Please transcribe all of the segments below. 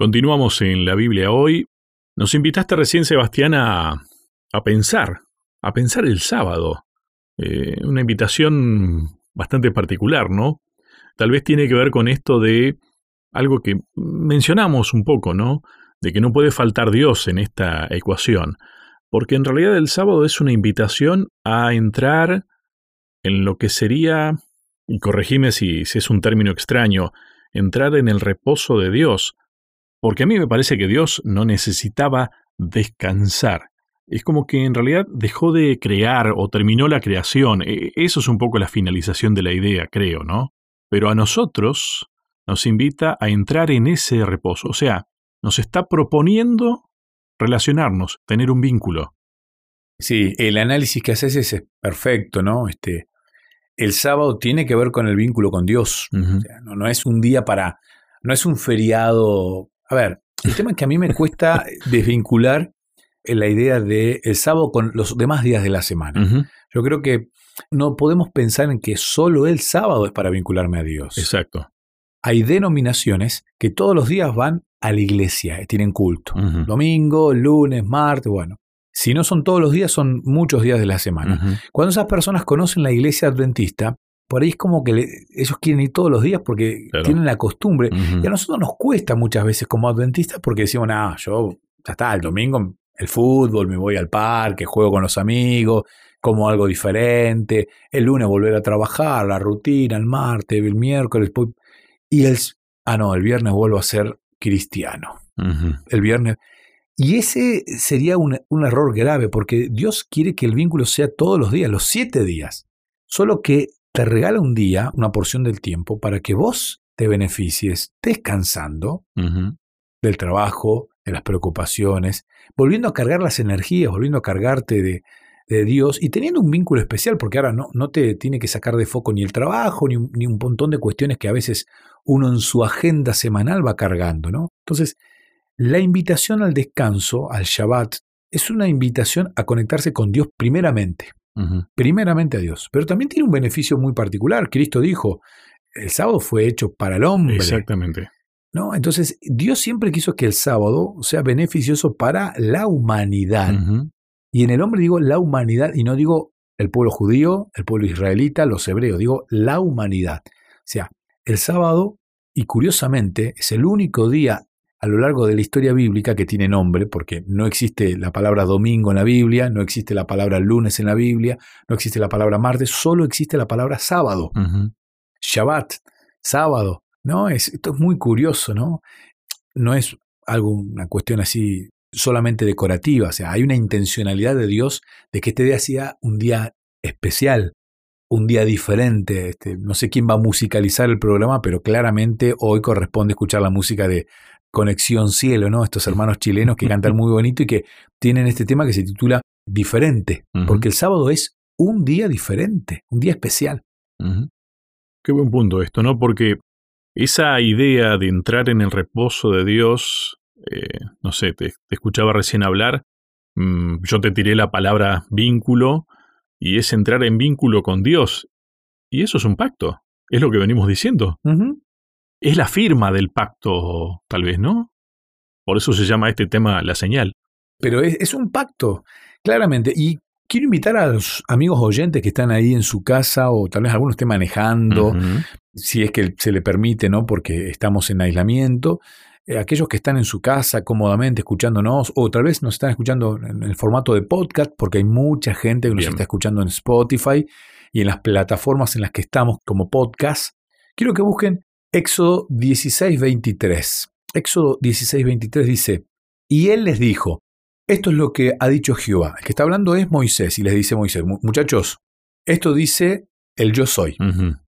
Continuamos en la Biblia hoy. Nos invitaste recién, Sebastián, a, a pensar, a pensar el sábado. Eh, una invitación bastante particular, ¿no? Tal vez tiene que ver con esto de algo que mencionamos un poco, ¿no? De que no puede faltar Dios en esta ecuación. Porque en realidad el sábado es una invitación a entrar en lo que sería, y corregime si, si es un término extraño, entrar en el reposo de Dios, porque a mí me parece que Dios no necesitaba descansar. Es como que en realidad dejó de crear o terminó la creación. E, eso es un poco la finalización de la idea, creo, ¿no? Pero a nosotros nos invita a entrar en ese reposo. O sea, nos está proponiendo relacionarnos, tener un vínculo. Sí, el análisis que haces es perfecto, ¿no? Este, el sábado tiene que ver con el vínculo con Dios. no, no, es un día para, no es un feriado a ver, el tema es que a mí me cuesta desvincular la idea de el sábado con los demás días de la semana. Yo creo que no podemos pensar en que solo el sábado es para vincularme a Dios. Exacto. Hay denominaciones que todos los días van a la iglesia, eh, tienen culto. Domingo, lunes, martes, bueno. Si no son todos los días, son muchos días de la semana. Cuando esas personas conocen la iglesia adventista, por ahí es como que ellos quieren ir todos los días porque tienen la costumbre. Y a nosotros nos cuesta muchas veces como adventistas porque decimos, ah, yo ya está, el domingo el fútbol, me voy al parque, juego con los amigos, como algo diferente, el lunes volver a trabajar, la rutina, el martes, el miércoles, y el, ah, no, el viernes vuelvo a ser cristiano. El viernes. Y ese sería un, un error grave porque Dios quiere que el vínculo sea todos los días, los siete días. Solo que te regala un día, una porción del tiempo, para que vos te beneficies descansando del trabajo, de las preocupaciones, volviendo a cargar las energías, volviendo a cargarte de, Dios y teniendo un vínculo especial, porque ahora no, no te tiene que sacar de foco ni el trabajo, ni un, ni un montón de cuestiones que a veces uno en su agenda semanal va cargando, ¿no? Entonces, la invitación al descanso, al Shabbat, es una invitación a conectarse con Dios primeramente. Primeramente a Dios. Pero también tiene un beneficio muy particular. Cristo dijo, el sábado fue hecho para el hombre. Exactamente. ¿No? Entonces, Dios siempre quiso que el sábado sea beneficioso para la humanidad. Y en el hombre digo la humanidad y no digo el pueblo judío, el pueblo israelita, los hebreos, digo la humanidad. O sea, el sábado, y curiosamente, es el único día a lo largo de la historia bíblica que tiene nombre, porque no existe la palabra domingo en la Biblia, no existe la palabra lunes en la Biblia, no existe la palabra martes, solo existe la palabra sábado. Shabbat, sábado, ¿no? Es, esto es muy curioso, ¿no? No es algo, una cuestión así solamente decorativa, o sea, hay una intencionalidad de Dios de que este día sea un día especial, un día diferente. Este, no sé quién va a musicalizar el programa, pero claramente hoy corresponde escuchar la música de Conexión Cielo, ¿no? Estos hermanos chilenos que cantan muy bonito y que tienen este tema que se titula Diferente, porque el sábado es un día diferente, un día especial. Qué buen punto esto, ¿no? Porque esa idea de entrar en el reposo de Dios, eh, no sé, te, escuchaba recién hablar, mm, yo te tiré la palabra vínculo, y es entrar en vínculo con Dios. Y eso es un pacto, es lo que venimos diciendo es la firma del pacto, tal vez, ¿no? Por eso se llama este tema la señal. Pero es, un pacto, claramente. Y quiero invitar a los amigos oyentes que están ahí en su casa o tal vez algunos estén manejando, si es que se le permite, ¿no? Porque estamos en aislamiento. Eh, aquellos que están en su casa cómodamente escuchándonos, o tal vez nos están escuchando en el formato de podcast, porque hay mucha gente que nos está escuchando en Spotify y en las plataformas en las que estamos como podcast. Quiero que busquen Éxodo 16:23. Éxodo 16:23 dice, y él les dijo, esto es lo que ha dicho Jehová. El que está hablando es Moisés y les dice Moisés, muchachos, esto dice el yo soy.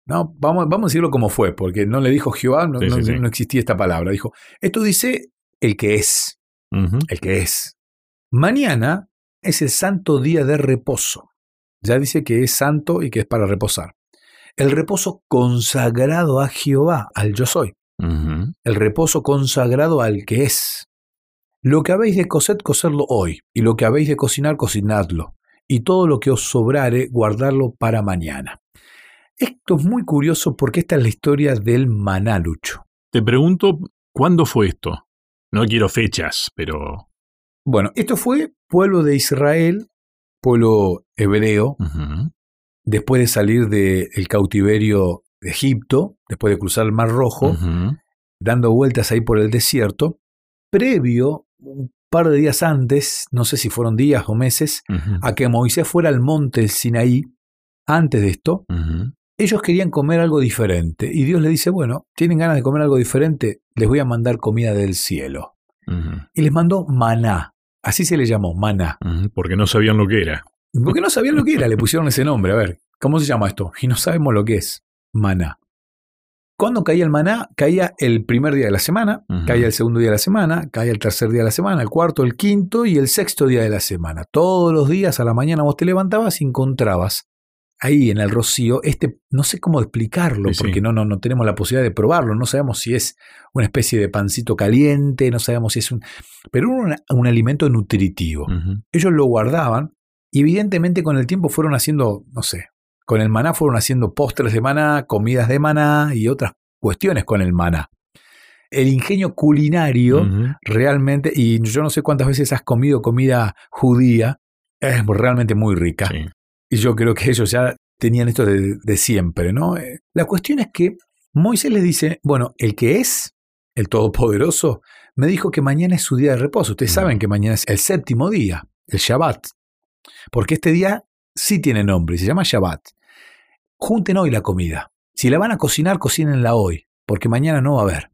No, vamos, vamos, a decirlo como fue, porque no le dijo Jehová, no, existía esta palabra. Dijo, esto dice el que es, el que es. Mañana es el santo día de reposo. Ya dice que es santo y que es para reposar el reposo consagrado a Jehová, al yo soy. El reposo consagrado al que es. Lo que habéis de coser, coserlo hoy, y lo que habéis de cocinar, cocinadlo, y todo lo que os sobrare, guardarlo para mañana. Esto es muy curioso porque esta es la historia del manalucho. Te pregunto, ¿cuándo fue esto? No quiero fechas, pero... Bueno, esto fue pueblo de Israel, pueblo hebreo, después de salir del cautiverio de Egipto, después de cruzar el Mar Rojo, dando vueltas ahí por el desierto, previo, un par de días antes, no sé si fueron días o meses, a que Moisés fuera al monte Sinaí, antes de esto, ellos querían comer algo diferente. Y Dios le dice, bueno, tienen ganas de comer algo diferente, les voy a mandar comida del cielo. Y les mandó maná. Así se le llamó, maná. Porque no sabían lo que era. Porque no sabían lo que era, le pusieron ese nombre. A ver, ¿cómo se llama esto? Y no sabemos lo que es maná. ¿Cuándo caía el maná? Caía el primer día de la semana, caía el segundo día de la semana, caía el tercer día de la semana, el cuarto, el quinto y el sexto día de la semana. Todos los días a la mañana vos te levantabas y encontrabas ahí en el rocío este, no sé cómo explicarlo, porque No, no, no tenemos la posibilidad de probarlo, no sabemos si es una especie de pancito caliente, no sabemos si es un... Pero un, un alimento nutritivo. Ellos lo guardaban y evidentemente con el tiempo fueron haciendo, no sé, con el maná fueron haciendo postres de maná, comidas de maná y otras cuestiones con el maná. El ingenio culinario realmente, y yo no sé cuántas veces has comido comida judía, es realmente muy rica. Y yo creo que ellos ya tenían esto de, siempre, ¿no? Eh, la cuestión es que Moisés les dice, bueno, el que es el Todopoderoso me dijo que mañana es su día de reposo. Ustedes saben que mañana es el séptimo día, el Shabbat. Porque este día sí tiene nombre, se llama Shabbat junten hoy la comida. Si la van a cocinar, cocínenla hoy, porque mañana no va a haber.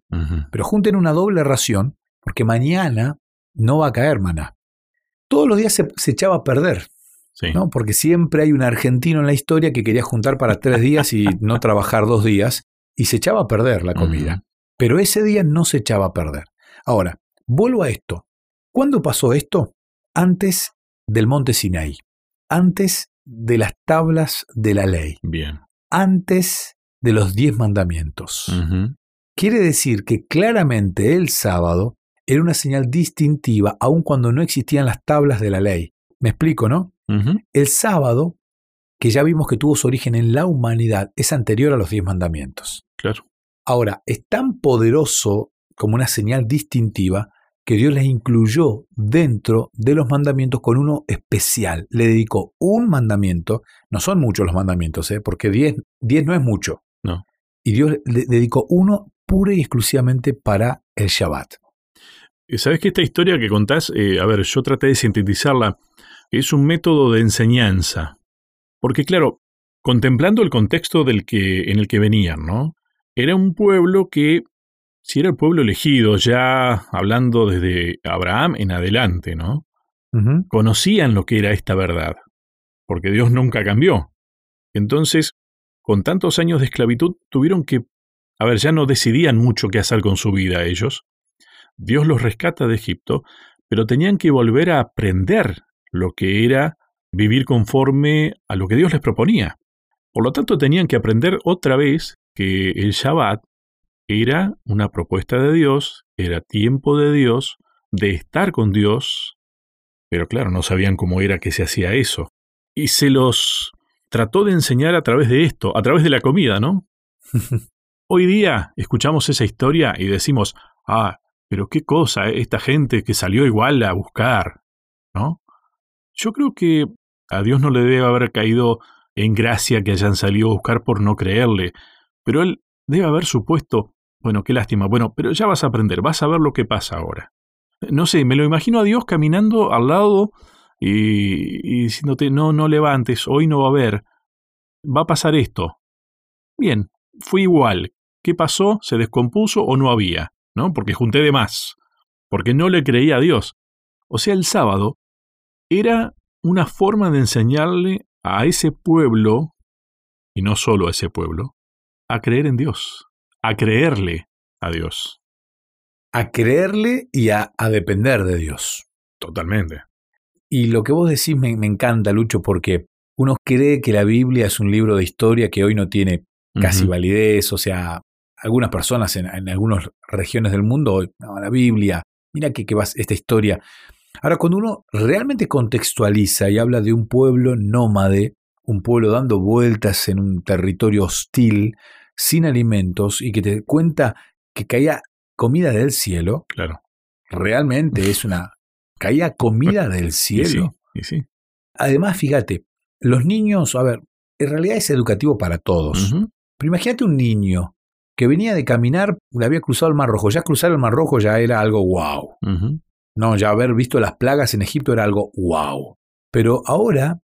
Pero junten una doble ración, porque mañana no va a caer maná. Todos los días se, echaba a perder, ¿no? porque siempre hay un argentino en la historia que quería juntar para tres días y no trabajar dos días, y se echaba a perder la comida. Pero ese día no se echaba a perder. Ahora, vuelvo a esto. ¿Cuándo pasó esto? Antes del monte Sinaí, antes de las tablas de la ley. Bien. Antes de los diez mandamientos. Quiere decir que claramente el sábado era una señal distintiva aun cuando no existían las tablas de la ley. Me explico, ¿no? El sábado, que ya vimos que tuvo su origen en la humanidad, es anterior a los diez mandamientos. Claro. Ahora, es tan poderoso como una señal distintiva que Dios les incluyó dentro de los mandamientos con uno especial. Le dedicó un mandamiento, no son muchos los mandamientos, ¿eh? porque 10 no es mucho. No. Y Dios le dedicó uno pura y exclusivamente para el Shabbat. Eh, ¿Sabes que esta historia que contás, eh, a ver, yo traté de sintetizarla, es un método de enseñanza? Porque claro, contemplando el contexto del que, en el que venían, ¿no? Era un pueblo que si era el pueblo elegido, ya hablando desde Abraham en adelante, ¿no? Conocían lo que era esta verdad, porque Dios nunca cambió. Entonces, con tantos años de esclavitud, tuvieron que, a ver, ya no decidían mucho qué hacer con su vida ellos. Dios los rescata de Egipto, pero tenían que volver a aprender lo que era vivir conforme a lo que Dios les proponía. Por lo tanto, tenían que aprender otra vez que el Shabbat era una propuesta de Dios, era tiempo de Dios, de estar con Dios, pero claro, no sabían cómo era que se hacía eso. Y se los trató de enseñar a través de esto, a través de la comida, ¿no? Hoy día escuchamos esa historia y decimos, ah, pero qué cosa, eh, esta gente que salió igual a buscar, ¿no? Yo creo que a Dios no le debe haber caído en gracia que hayan salido a buscar por no creerle, pero Él debe haber supuesto bueno, qué lástima. Bueno, pero ya vas a aprender, vas a ver lo que pasa ahora. No sé, me lo imagino a Dios caminando al lado y, diciéndote, no, no levantes, hoy no va a haber, va a pasar esto. Bien, fue igual. ¿Qué pasó? ¿Se descompuso o no había? ¿No? Porque junté de más. Porque no le creía a Dios. O sea, el sábado era una forma de enseñarle a ese pueblo, y no solo a ese pueblo, a creer en Dios a creerle a Dios. A creerle y a, depender de Dios. Totalmente. Y lo que vos decís me, encanta, Lucho, porque uno cree que la Biblia es un libro de historia que hoy no tiene casi validez, o sea, algunas personas en, algunas regiones del mundo, no, la Biblia, mira que, que vas esta historia. Ahora, cuando uno realmente contextualiza y habla de un pueblo nómade, un pueblo dando vueltas en un territorio hostil, sin alimentos y que te cuenta que caía comida del cielo, claro. realmente es una... Caía comida del cielo. Y sí, Además, fíjate, los niños, a ver, en realidad es educativo para todos. Pero imagínate un niño que venía de caminar, le había cruzado el Mar Rojo. Ya cruzar el Mar Rojo ya era algo wow. No, ya haber visto las plagas en Egipto era algo wow. Pero ahora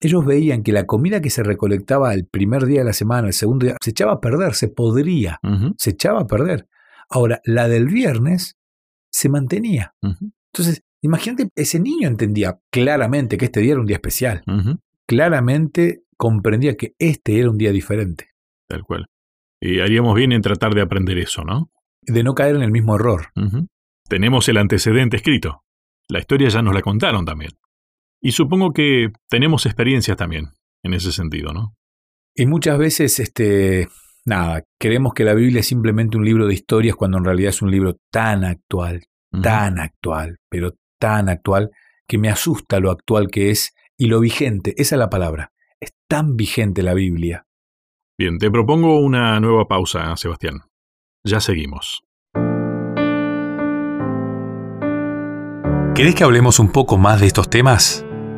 ellos veían que la comida que se recolectaba el primer día de la semana, el segundo día, se echaba a perder, se podría, se echaba a perder. Ahora, la del viernes se mantenía. Entonces, imagínate, ese niño entendía claramente que este día era un día especial. Claramente comprendía que este era un día diferente. Tal cual. Y haríamos bien en tratar de aprender eso, ¿no? De no caer en el mismo error. Tenemos el antecedente escrito. La historia ya nos la contaron también. Y supongo que tenemos experiencias también en ese sentido, ¿no? Y muchas veces, este, nada, creemos que la Biblia es simplemente un libro de historias cuando en realidad es un libro tan actual, tan actual, pero tan actual, que me asusta lo actual que es y lo vigente, esa es la palabra. Es tan vigente la Biblia. Bien, te propongo una nueva pausa, Sebastián. Ya seguimos. ¿Querés que hablemos un poco más de estos temas?